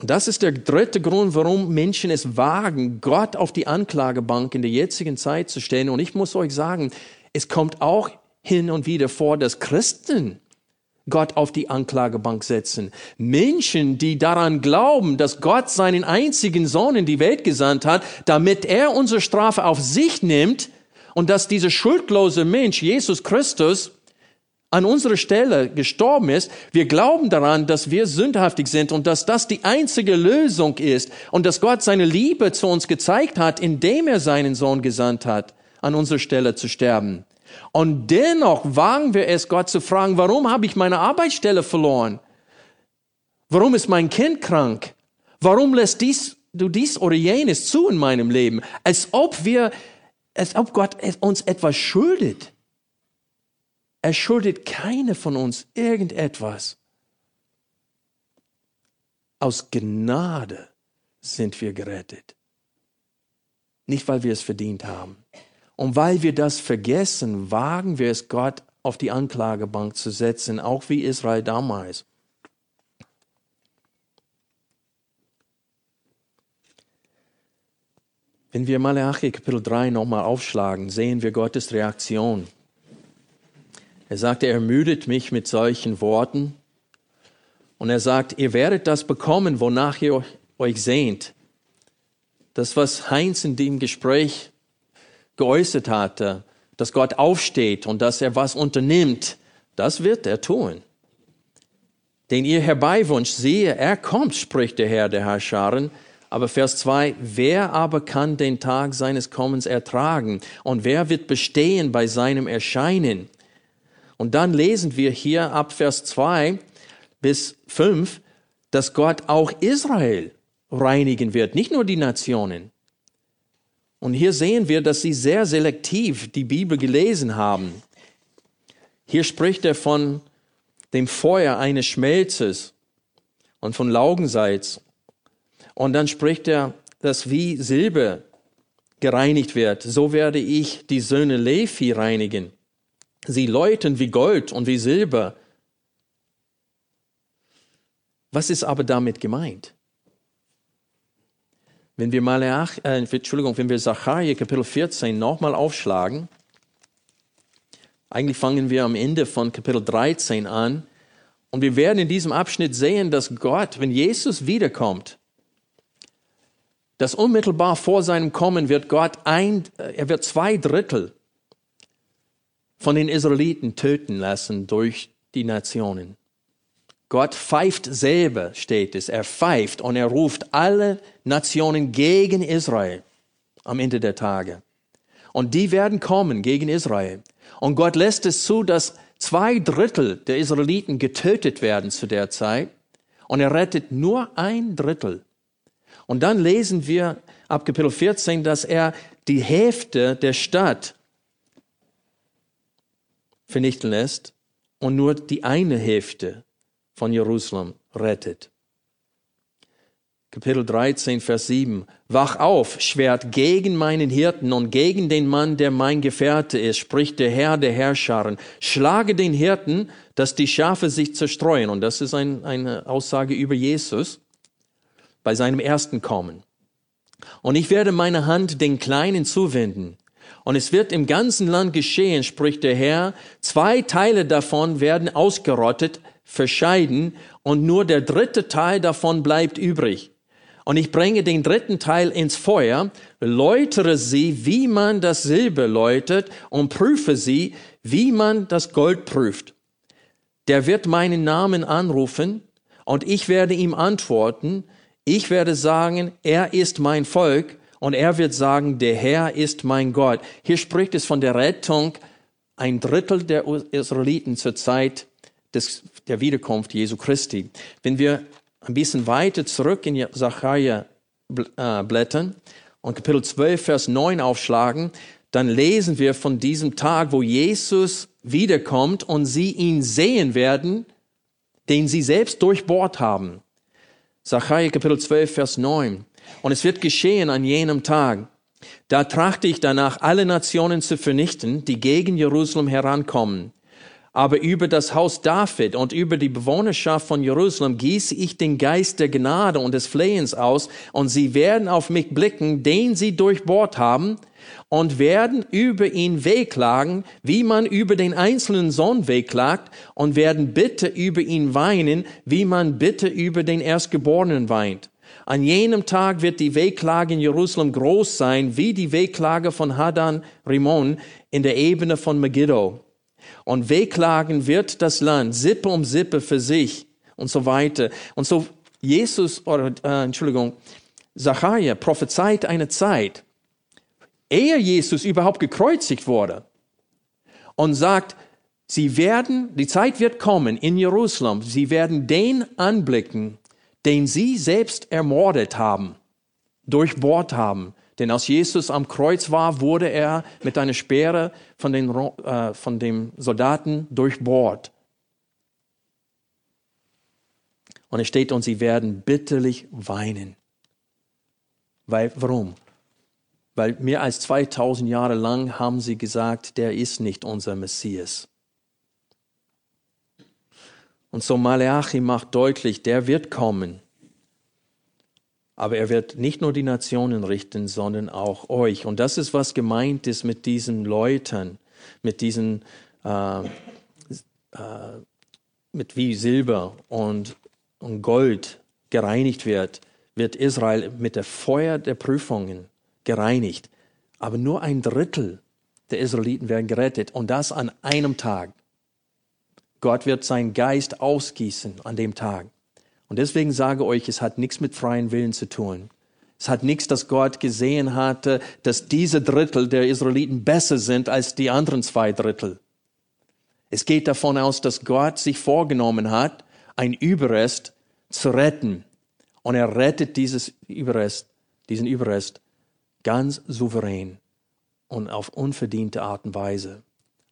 Und das ist der dritte Grund, warum Menschen es wagen, Gott auf die Anklagebank in der jetzigen Zeit zu stellen. Und ich muss euch sagen, es kommt auch hin und wieder vor, dass Christen Gott auf die Anklagebank setzen. Menschen, die daran glauben, dass Gott seinen einzigen Sohn in die Welt gesandt hat, damit er unsere Strafe auf sich nimmt und dass dieser schuldlose Mensch, Jesus Christus, an unserer Stelle gestorben ist. Wir glauben daran, dass wir sündhaftig sind und dass das die einzige Lösung ist und dass Gott seine Liebe zu uns gezeigt hat, indem er seinen Sohn gesandt hat, an unserer Stelle zu sterben. Und dennoch wagen wir es, Gott zu fragen, warum habe ich meine Arbeitsstelle verloren? Warum ist mein Kind krank? Warum lässt dies, du dies oder jenes zu in meinem Leben? Als ob wir, als ob Gott uns etwas schuldet. Er schuldet keine von uns irgendetwas. Aus Gnade sind wir gerettet. Nicht, weil wir es verdient haben. Und weil wir das vergessen, wagen wir es, Gott auf die Anklagebank zu setzen, auch wie Israel damals. Wenn wir Malachi Kapitel 3 nochmal aufschlagen, sehen wir Gottes Reaktion. Er sagt, er ermüdet mich mit solchen Worten. Und er sagt, ihr werdet das bekommen, wonach ihr euch sehnt. Das, was Heinz in dem Gespräch geäußert hatte, dass Gott aufsteht und dass er was unternimmt, das wird er tun. Den ihr herbeiwünscht, siehe, er kommt, spricht der Herr der Herrscharen. Aber Vers 2, wer aber kann den Tag seines Kommens ertragen? Und wer wird bestehen bei seinem Erscheinen? Und dann lesen wir hier ab Vers 2 bis 5, dass Gott auch Israel reinigen wird, nicht nur die Nationen. Und hier sehen wir, dass sie sehr selektiv die Bibel gelesen haben. Hier spricht er von dem Feuer eines Schmelzes. und von Laugensalz. Und dann spricht er, dass wie Silber gereinigt wird, so werde ich die Söhne Levi reinigen. Sie läuten wie Gold und wie Silber. Was ist aber damit gemeint? Wenn wir Malach, äh, Entschuldigung, wenn wir Zachariah Kapitel 14 nochmal aufschlagen, eigentlich fangen wir am Ende von Kapitel 13 an und wir werden in diesem Abschnitt sehen, dass Gott, wenn Jesus wiederkommt, dass unmittelbar vor seinem Kommen wird Gott ein, er wird zwei Drittel von den Israeliten töten lassen durch die Nationen. Gott pfeift selber, steht es. Er pfeift und er ruft alle Nationen gegen Israel am Ende der Tage. Und die werden kommen gegen Israel. Und Gott lässt es zu, dass zwei Drittel der Israeliten getötet werden zu der Zeit. Und er rettet nur ein Drittel. Und dann lesen wir ab Kapitel 14, dass er die Hälfte der Stadt vernichten lässt und nur die eine Hälfte von Jerusalem rettet. Kapitel 13, Vers 7. Wach auf, Schwert gegen meinen Hirten und gegen den Mann, der mein Gefährte ist, spricht der Herr der Herrscharen. Schlage den Hirten, dass die Schafe sich zerstreuen. Und das ist ein, eine Aussage über Jesus bei seinem ersten Kommen. Und ich werde meine Hand den Kleinen zuwenden und es wird im ganzen Land geschehen, spricht der Herr. Zwei Teile davon werden ausgerottet, verscheiden und nur der dritte Teil davon bleibt übrig. Und ich bringe den dritten Teil ins Feuer, läutere sie, wie man das Silber läutet und prüfe sie, wie man das Gold prüft. Der wird meinen Namen anrufen und ich werde ihm antworten. Ich werde sagen, er ist mein Volk und er wird sagen, der Herr ist mein Gott. Hier spricht es von der Rettung ein Drittel der Israeliten zur Zeit des, der Wiederkunft Jesu Christi. Wenn wir ein bisschen weiter zurück in Zachariah äh, blättern und Kapitel 12, Vers 9 aufschlagen, dann lesen wir von diesem Tag, wo Jesus wiederkommt und sie ihn sehen werden, den sie selbst durchbohrt haben. Zachariah Kapitel 12, Vers 9. Und es wird geschehen an jenem Tag. Da trachte ich danach, alle Nationen zu vernichten, die gegen Jerusalem herankommen. Aber über das Haus David und über die Bewohnerschaft von Jerusalem gieße ich den Geist der Gnade und des Flehens aus, und sie werden auf mich blicken, den sie durchbohrt haben, und werden über ihn wehklagen, wie man über den einzelnen Sohn wehklagt, und werden bitte über ihn weinen, wie man bitte über den Erstgeborenen weint. An jenem Tag wird die Wehklage in Jerusalem groß sein, wie die Wehklage von Hadan Rimon in der Ebene von Megiddo. Und wehklagen wird das Land, Sippe um Sippe für sich und so weiter. Und so Jesus, oder äh, Entschuldigung, Zachariah prophezeit eine Zeit, ehe Jesus überhaupt gekreuzigt wurde und sagt, sie werden, die Zeit wird kommen in Jerusalem, sie werden den anblicken, den sie selbst ermordet haben, durchbohrt haben. Denn als Jesus am Kreuz war, wurde er mit einer Speere von, den, äh, von dem Soldaten durchbohrt. Und es steht, und sie werden bitterlich weinen. Weil, warum? Weil mehr als 2000 Jahre lang haben sie gesagt, der ist nicht unser Messias. Und so Malachi macht deutlich, der wird kommen. Aber er wird nicht nur die Nationen richten, sondern auch euch. Und das ist, was gemeint ist mit diesen Leuten, mit diesen, äh, äh, mit wie Silber und, und Gold gereinigt wird, wird Israel mit der Feuer der Prüfungen gereinigt. Aber nur ein Drittel der Israeliten werden gerettet und das an einem Tag. Gott wird seinen Geist ausgießen an dem Tag. Und deswegen sage euch, es hat nichts mit freien Willen zu tun. Es hat nichts, dass Gott gesehen hatte, dass diese Drittel der Israeliten besser sind als die anderen zwei Drittel. Es geht davon aus, dass Gott sich vorgenommen hat, ein Überrest zu retten. Und er rettet dieses Überrest, diesen Überrest ganz souverän und auf unverdiente Art und Weise.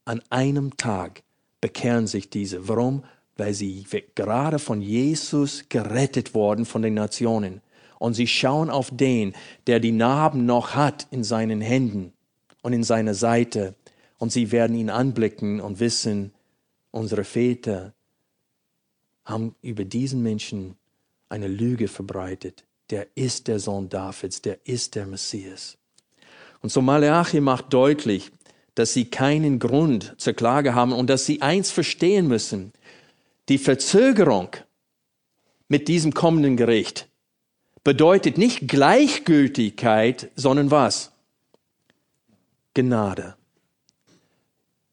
An einem Tag bekehren sich diese. Warum? Weil sie gerade von Jesus gerettet worden von den Nationen. Und sie schauen auf den, der die Narben noch hat in seinen Händen und in seiner Seite. Und sie werden ihn anblicken und wissen, unsere Väter haben über diesen Menschen eine Lüge verbreitet. Der ist der Sohn Davids, der ist der Messias. Und so Malachi macht deutlich, dass sie keinen Grund zur Klage haben und dass sie eins verstehen müssen. Die Verzögerung mit diesem kommenden Gericht bedeutet nicht Gleichgültigkeit, sondern was? Gnade.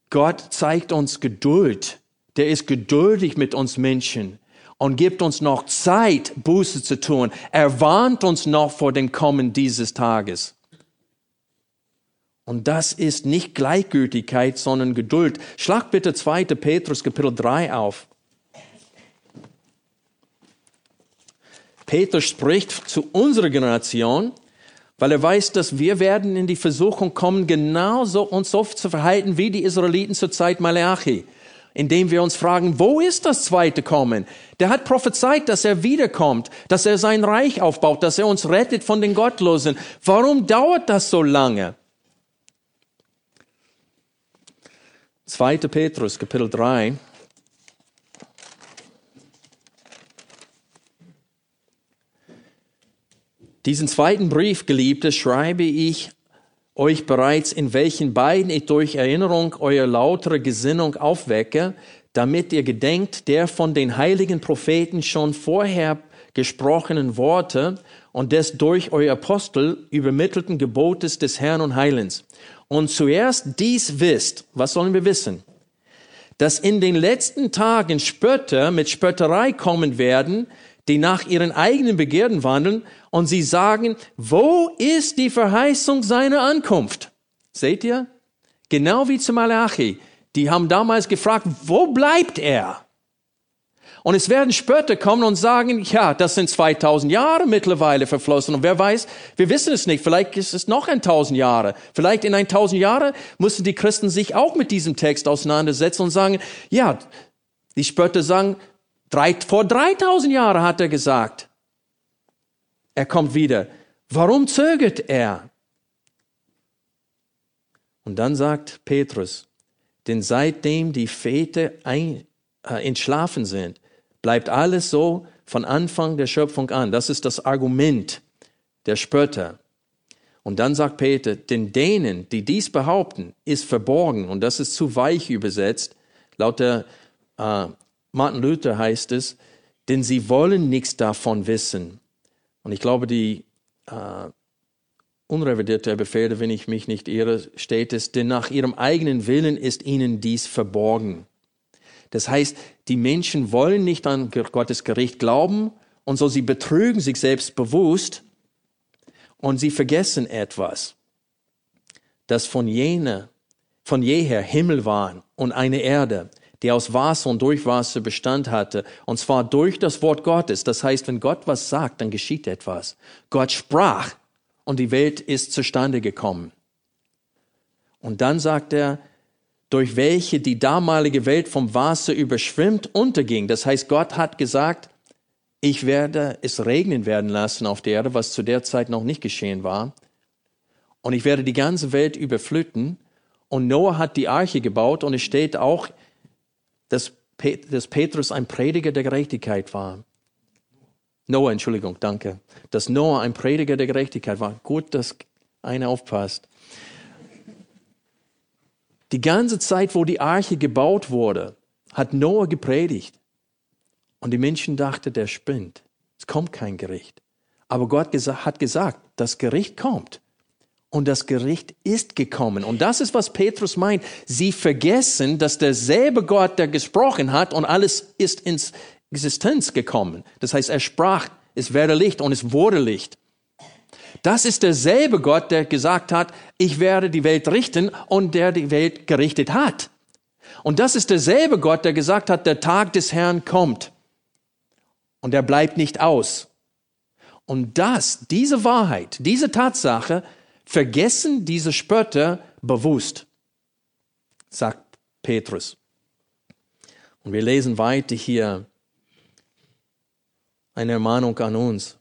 Gott zeigt uns Geduld. Der ist geduldig mit uns Menschen und gibt uns noch Zeit, Buße zu tun. Er warnt uns noch vor dem Kommen dieses Tages. Und das ist nicht Gleichgültigkeit, sondern Geduld. Schlag bitte 2. Petrus Kapitel 3 auf. Petrus spricht zu unserer Generation, weil er weiß, dass wir werden in die Versuchung kommen, genauso uns so zu verhalten wie die Israeliten zur Zeit Malachi, indem wir uns fragen, wo ist das zweite Kommen? Der hat prophezeit, dass er wiederkommt, dass er sein Reich aufbaut, dass er uns rettet von den Gottlosen. Warum dauert das so lange? 2. Petrus, Kapitel 3. Diesen zweiten Brief, Geliebte, schreibe ich euch bereits, in welchen beiden ich durch Erinnerung euer lautere Gesinnung aufwecke, damit ihr gedenkt der von den heiligen Propheten schon vorher gesprochenen Worte und des durch euer Apostel übermittelten Gebotes des Herrn und Heilens. Und zuerst dies wisst, was sollen wir wissen? Dass in den letzten Tagen Spötter mit Spötterei kommen werden, die nach ihren eigenen Begierden wandeln und sie sagen, wo ist die Verheißung seiner Ankunft? Seht ihr? Genau wie zu Malachi. Die haben damals gefragt, wo bleibt er? Und es werden Spötter kommen und sagen, ja, das sind 2000 Jahre mittlerweile verflossen. Und wer weiß, wir wissen es nicht. Vielleicht ist es noch ein 1000 Jahre. Vielleicht in ein 1000 Jahre mussten die Christen sich auch mit diesem Text auseinandersetzen und sagen, ja, die Spötter sagen, drei, vor 3000 Jahren hat er gesagt, er kommt wieder. Warum zögert er? Und dann sagt Petrus, denn seitdem die Väter ein, äh, entschlafen sind, bleibt alles so von Anfang der Schöpfung an. Das ist das Argument der Spötter. Und dann sagt Peter, denn denen, die dies behaupten, ist verborgen, und das ist zu weich übersetzt, laut der äh, Martin Luther heißt es, denn sie wollen nichts davon wissen. Und ich glaube, die äh, unrevidierte Befehle, wenn ich mich nicht irre, steht es, denn nach ihrem eigenen Willen ist ihnen dies verborgen. Das heißt, die Menschen wollen nicht an Gottes Gericht glauben und so sie betrügen sich selbst bewusst und sie vergessen etwas, dass von jener, von jeher Himmel waren und eine Erde, die aus Wasser und durch Wasser Bestand hatte, und zwar durch das Wort Gottes. Das heißt, wenn Gott was sagt, dann geschieht etwas. Gott sprach und die Welt ist zustande gekommen. Und dann sagt er, durch welche die damalige Welt vom Wasser überschwimmt unterging. Das heißt, Gott hat gesagt, ich werde es regnen werden lassen auf der Erde, was zu der Zeit noch nicht geschehen war. Und ich werde die ganze Welt überfluten. Und Noah hat die Arche gebaut und es steht auch, dass, dass Petrus ein Prediger der Gerechtigkeit war. Noah, Entschuldigung, danke. Dass Noah ein Prediger der Gerechtigkeit war. Gut, dass einer aufpasst. Die ganze Zeit, wo die Arche gebaut wurde, hat Noah gepredigt. Und die Menschen dachten, der spinnt. Es kommt kein Gericht. Aber Gott hat gesagt, das Gericht kommt. Und das Gericht ist gekommen. Und das ist, was Petrus meint. Sie vergessen, dass derselbe Gott, der gesprochen hat und alles ist ins Existenz gekommen. Das heißt, er sprach, es werde Licht und es wurde Licht. Das ist derselbe Gott, der gesagt hat, ich werde die Welt richten und der die Welt gerichtet hat. Und das ist derselbe Gott, der gesagt hat, der Tag des Herrn kommt. Und er bleibt nicht aus. Und das, diese Wahrheit, diese Tatsache, vergessen diese Spötter bewusst, sagt Petrus. Und wir lesen weiter hier eine Ermahnung an uns.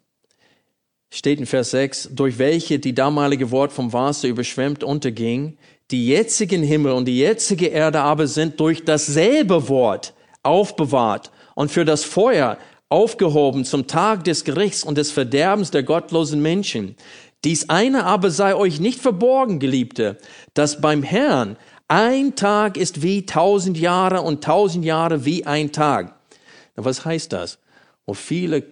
Steht in Vers 6, durch welche die damalige Wort vom Wasser überschwemmt unterging, die jetzigen Himmel und die jetzige Erde aber sind durch dasselbe Wort aufbewahrt und für das Feuer aufgehoben zum Tag des Gerichts und des Verderbens der gottlosen Menschen. Dies eine aber sei euch nicht verborgen, Geliebte, dass beim Herrn ein Tag ist wie tausend Jahre und tausend Jahre wie ein Tag. Was heißt das? Und viele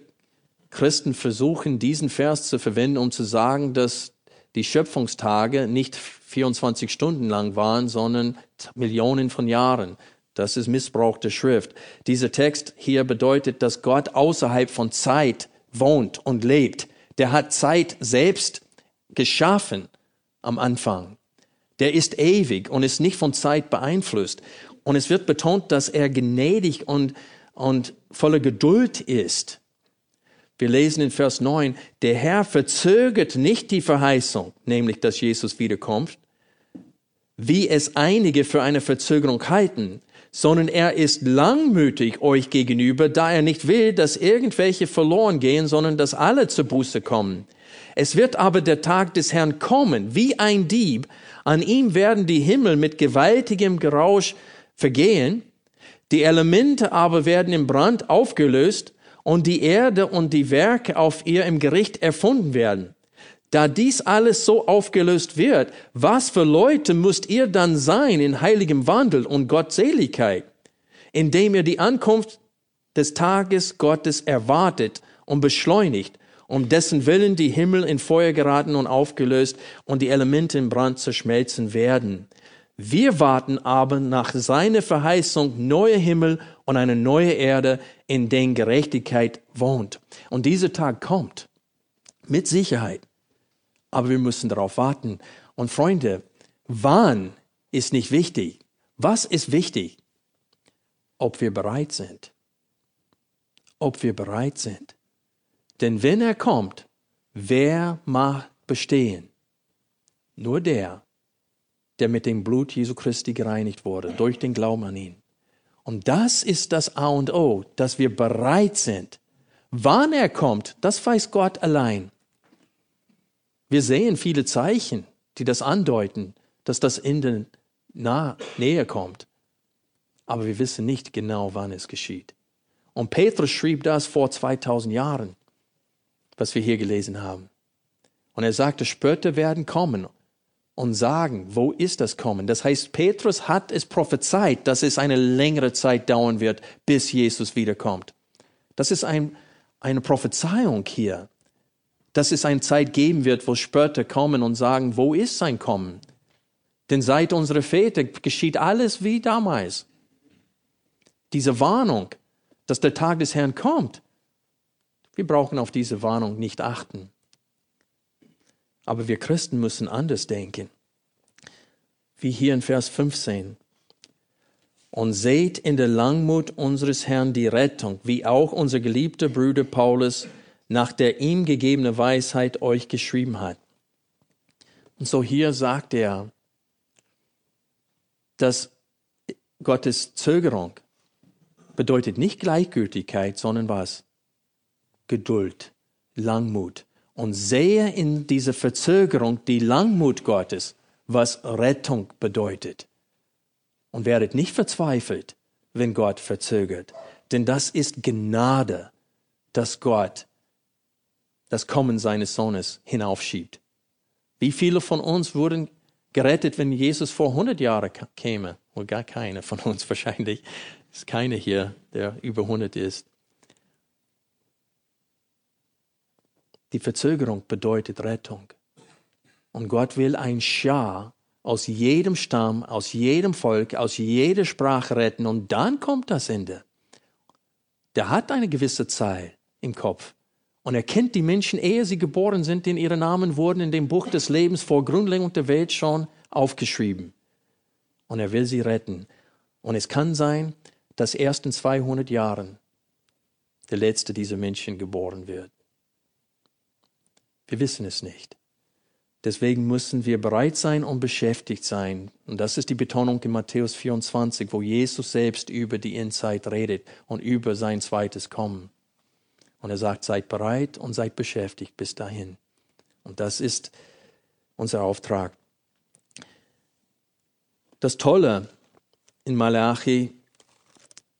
Christen versuchen, diesen Vers zu verwenden, um zu sagen, dass die Schöpfungstage nicht 24 Stunden lang waren, sondern Millionen von Jahren. Das ist Missbrauch der Schrift. Dieser Text hier bedeutet, dass Gott außerhalb von Zeit wohnt und lebt. Der hat Zeit selbst geschaffen am Anfang. Der ist ewig und ist nicht von Zeit beeinflusst. Und es wird betont, dass er gnädig und, und voller Geduld ist. Wir lesen in Vers 9, der Herr verzögert nicht die Verheißung, nämlich dass Jesus wiederkommt, wie es einige für eine Verzögerung halten, sondern er ist langmütig euch gegenüber, da er nicht will, dass irgendwelche verloren gehen, sondern dass alle zur Buße kommen. Es wird aber der Tag des Herrn kommen, wie ein Dieb, an ihm werden die Himmel mit gewaltigem Gerausch vergehen, die Elemente aber werden im Brand aufgelöst und die Erde und die Werke auf ihr im Gericht erfunden werden. Da dies alles so aufgelöst wird, was für Leute müsst ihr dann sein in heiligem Wandel und Gottseligkeit, indem ihr die Ankunft des Tages Gottes erwartet und beschleunigt, um dessen Willen die Himmel in Feuer geraten und aufgelöst und die Elemente im Brand zerschmelzen werden. Wir warten aber nach seiner Verheißung neue Himmel und eine neue Erde, in denen Gerechtigkeit wohnt. Und dieser Tag kommt. Mit Sicherheit aber wir müssen darauf warten. Und Freunde, wann ist nicht wichtig. Was ist wichtig? Ob wir bereit sind. Ob wir bereit sind. Denn wenn er kommt, wer mag bestehen? Nur der, der mit dem Blut Jesu Christi gereinigt wurde, durch den Glauben an ihn. Und das ist das A und O, dass wir bereit sind. Wann er kommt, das weiß Gott allein. Wir sehen viele Zeichen, die das andeuten, dass das Ende nah, näher kommt. Aber wir wissen nicht genau, wann es geschieht. Und Petrus schrieb das vor 2000 Jahren, was wir hier gelesen haben. Und er sagte, Spötter werden kommen und sagen, wo ist das Kommen? Das heißt, Petrus hat es prophezeit, dass es eine längere Zeit dauern wird, bis Jesus wiederkommt. Das ist ein, eine Prophezeiung hier dass es eine Zeit geben wird, wo Spötter kommen und sagen, wo ist sein Kommen? Denn seit unserer Väter geschieht alles wie damals. Diese Warnung, dass der Tag des Herrn kommt, wir brauchen auf diese Warnung nicht achten. Aber wir Christen müssen anders denken. Wie hier in Vers 15. Und seht in der Langmut unseres Herrn die Rettung, wie auch unser geliebter Bruder Paulus nach der ihm gegebenen Weisheit euch geschrieben hat. Und so hier sagt er, dass Gottes Zögerung bedeutet nicht Gleichgültigkeit, sondern was? Geduld, Langmut. Und sehe in dieser Verzögerung die Langmut Gottes, was Rettung bedeutet. Und werdet nicht verzweifelt, wenn Gott verzögert. Denn das ist Gnade, dass Gott das Kommen seines Sohnes hinaufschiebt. Wie viele von uns wurden gerettet, wenn Jesus vor 100 Jahren käme? Oder gar keine von uns wahrscheinlich. Es ist keiner hier, der über 100 ist. Die Verzögerung bedeutet Rettung. Und Gott will ein Schar aus jedem Stamm, aus jedem Volk, aus jeder Sprache retten. Und dann kommt das Ende. Der hat eine gewisse Zahl im Kopf. Und er kennt die Menschen, ehe sie geboren sind, denn ihre Namen wurden in dem Buch des Lebens vor Grundlegung der Welt schon aufgeschrieben. Und er will sie retten. Und es kann sein, dass erst in 200 Jahren der letzte dieser Menschen geboren wird. Wir wissen es nicht. Deswegen müssen wir bereit sein und beschäftigt sein. Und das ist die Betonung in Matthäus 24, wo Jesus selbst über die Endzeit redet und über sein zweites Kommen. Und er sagt, seid bereit und seid beschäftigt bis dahin. Und das ist unser Auftrag. Das Tolle in Malachi,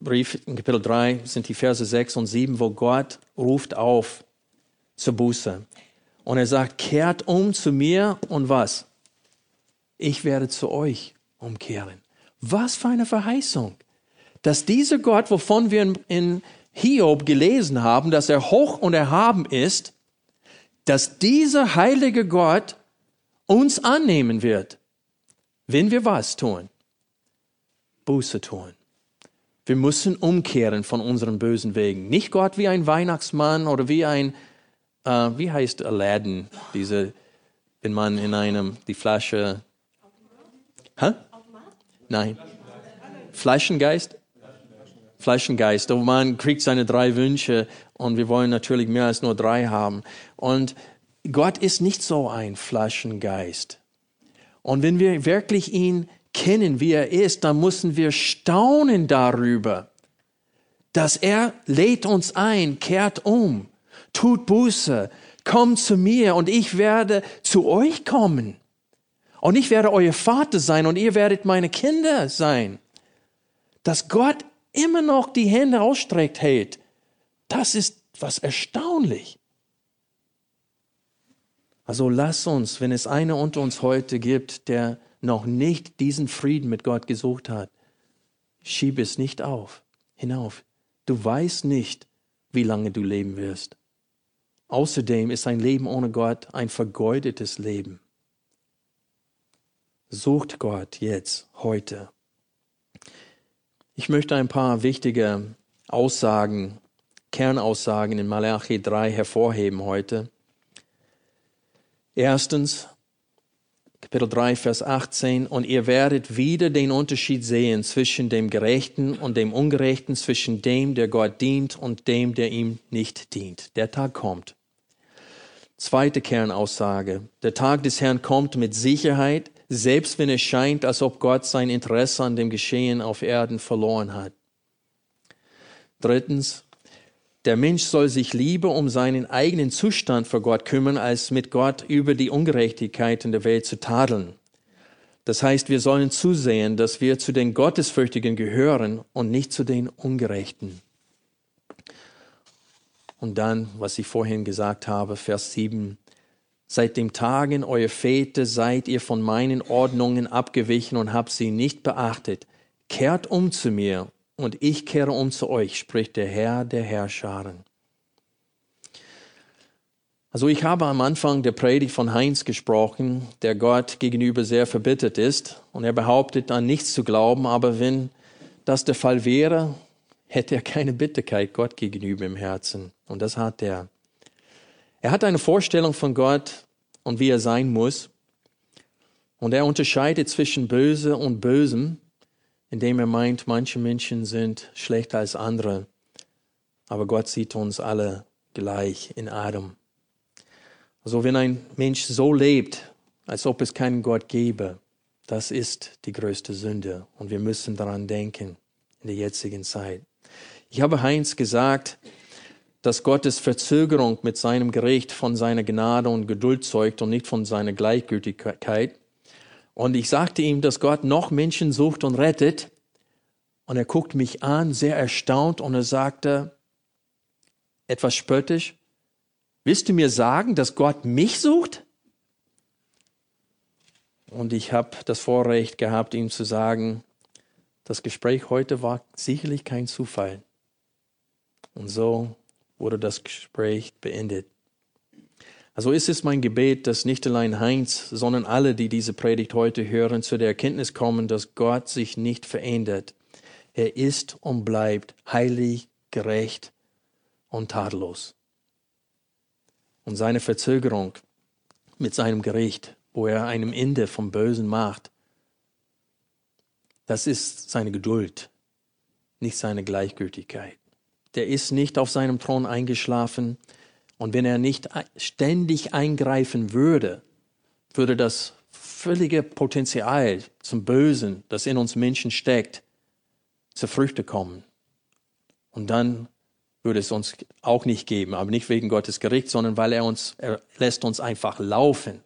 Brief in Kapitel 3 sind die Verse 6 und 7, wo Gott ruft auf zur Buße. Und er sagt, kehrt um zu mir und was? Ich werde zu euch umkehren. Was für eine Verheißung. Dass dieser Gott, wovon wir in Hiob gelesen haben, dass er hoch und erhaben ist, dass dieser heilige Gott uns annehmen wird, wenn wir was tun? Buße tun. Wir müssen umkehren von unseren bösen Wegen. Nicht Gott wie ein Weihnachtsmann oder wie ein Uh, wie heißt Aladdin? Diese, wenn man in einem die Flasche. Hä? Nein. Flaschengeist? Flaschengeist. Und man kriegt seine drei Wünsche und wir wollen natürlich mehr als nur drei haben. Und Gott ist nicht so ein Flaschengeist. Und wenn wir wirklich ihn kennen, wie er ist, dann müssen wir staunen darüber, dass er lädt uns ein, kehrt um tut Buße, kommt zu mir und ich werde zu euch kommen. Und ich werde euer Vater sein und ihr werdet meine Kinder sein. Dass Gott immer noch die Hände ausstreckt hält, das ist was erstaunlich. Also lass uns, wenn es einer unter uns heute gibt, der noch nicht diesen Frieden mit Gott gesucht hat, schieb es nicht auf, hinauf. Du weißt nicht, wie lange du leben wirst. Außerdem ist ein Leben ohne Gott ein vergeudetes Leben. Sucht Gott jetzt, heute. Ich möchte ein paar wichtige Aussagen, Kernaussagen in Malachi 3 hervorheben heute. Erstens, Kapitel 3, Vers 18, und ihr werdet wieder den Unterschied sehen zwischen dem Gerechten und dem Ungerechten, zwischen dem, der Gott dient und dem, der ihm nicht dient. Der Tag kommt. Zweite Kernaussage. Der Tag des Herrn kommt mit Sicherheit, selbst wenn es scheint, als ob Gott sein Interesse an dem Geschehen auf Erden verloren hat. Drittens. Der Mensch soll sich lieber um seinen eigenen Zustand vor Gott kümmern, als mit Gott über die Ungerechtigkeit in der Welt zu tadeln. Das heißt, wir sollen zusehen, dass wir zu den Gottesfürchtigen gehören und nicht zu den Ungerechten. Und dann, was ich vorhin gesagt habe, Vers 7. Seit dem Tagen eurer Väter seid ihr von meinen Ordnungen abgewichen und habt sie nicht beachtet. Kehrt um zu mir und ich kehre um zu euch, spricht der Herr der Herrscharen. Also ich habe am Anfang der Predigt von Heinz gesprochen, der Gott gegenüber sehr verbittert ist und er behauptet an nichts zu glauben, aber wenn das der Fall wäre, hätte er keine Bitterkeit Gott gegenüber im Herzen. Und das hat er. Er hat eine Vorstellung von Gott und wie er sein muss. Und er unterscheidet zwischen Böse und Bösem, indem er meint, manche Menschen sind schlechter als andere. Aber Gott sieht uns alle gleich in Adam. Also wenn ein Mensch so lebt, als ob es keinen Gott gäbe, das ist die größte Sünde. Und wir müssen daran denken in der jetzigen Zeit. Ich habe Heinz gesagt, dass Gottes Verzögerung mit seinem Gericht von seiner Gnade und Geduld zeugt und nicht von seiner Gleichgültigkeit. Und ich sagte ihm, dass Gott noch Menschen sucht und rettet. Und er guckt mich an, sehr erstaunt, und er sagte, etwas spöttisch, willst du mir sagen, dass Gott mich sucht? Und ich habe das Vorrecht gehabt, ihm zu sagen, das Gespräch heute war sicherlich kein Zufall. Und so wurde das Gespräch beendet. Also ist es mein Gebet, dass nicht allein Heinz, sondern alle, die diese Predigt heute hören, zu der Erkenntnis kommen, dass Gott sich nicht verändert. Er ist und bleibt heilig, gerecht und tadellos. Und seine Verzögerung mit seinem Gericht, wo er einem Ende vom Bösen macht, das ist seine Geduld, nicht seine Gleichgültigkeit der ist nicht auf seinem Thron eingeschlafen. Und wenn er nicht ständig eingreifen würde, würde das völlige Potenzial zum Bösen, das in uns Menschen steckt, zur Früchte kommen. Und dann würde es uns auch nicht geben, aber nicht wegen Gottes Gericht, sondern weil er uns, er lässt uns einfach laufen.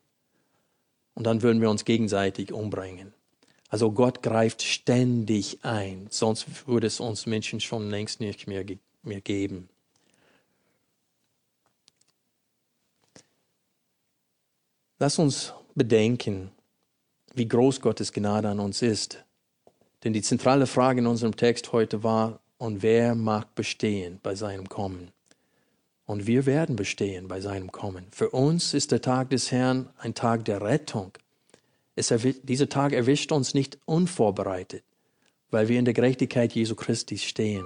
Und dann würden wir uns gegenseitig umbringen. Also Gott greift ständig ein, sonst würde es uns Menschen schon längst nicht mehr, mehr geben. Lass uns bedenken, wie groß Gottes Gnade an uns ist. Denn die zentrale Frage in unserem Text heute war, und wer mag bestehen bei seinem Kommen? Und wir werden bestehen bei seinem Kommen. Für uns ist der Tag des Herrn ein Tag der Rettung. Es dieser Tag erwischt uns nicht unvorbereitet, weil wir in der Gerechtigkeit Jesu Christi stehen.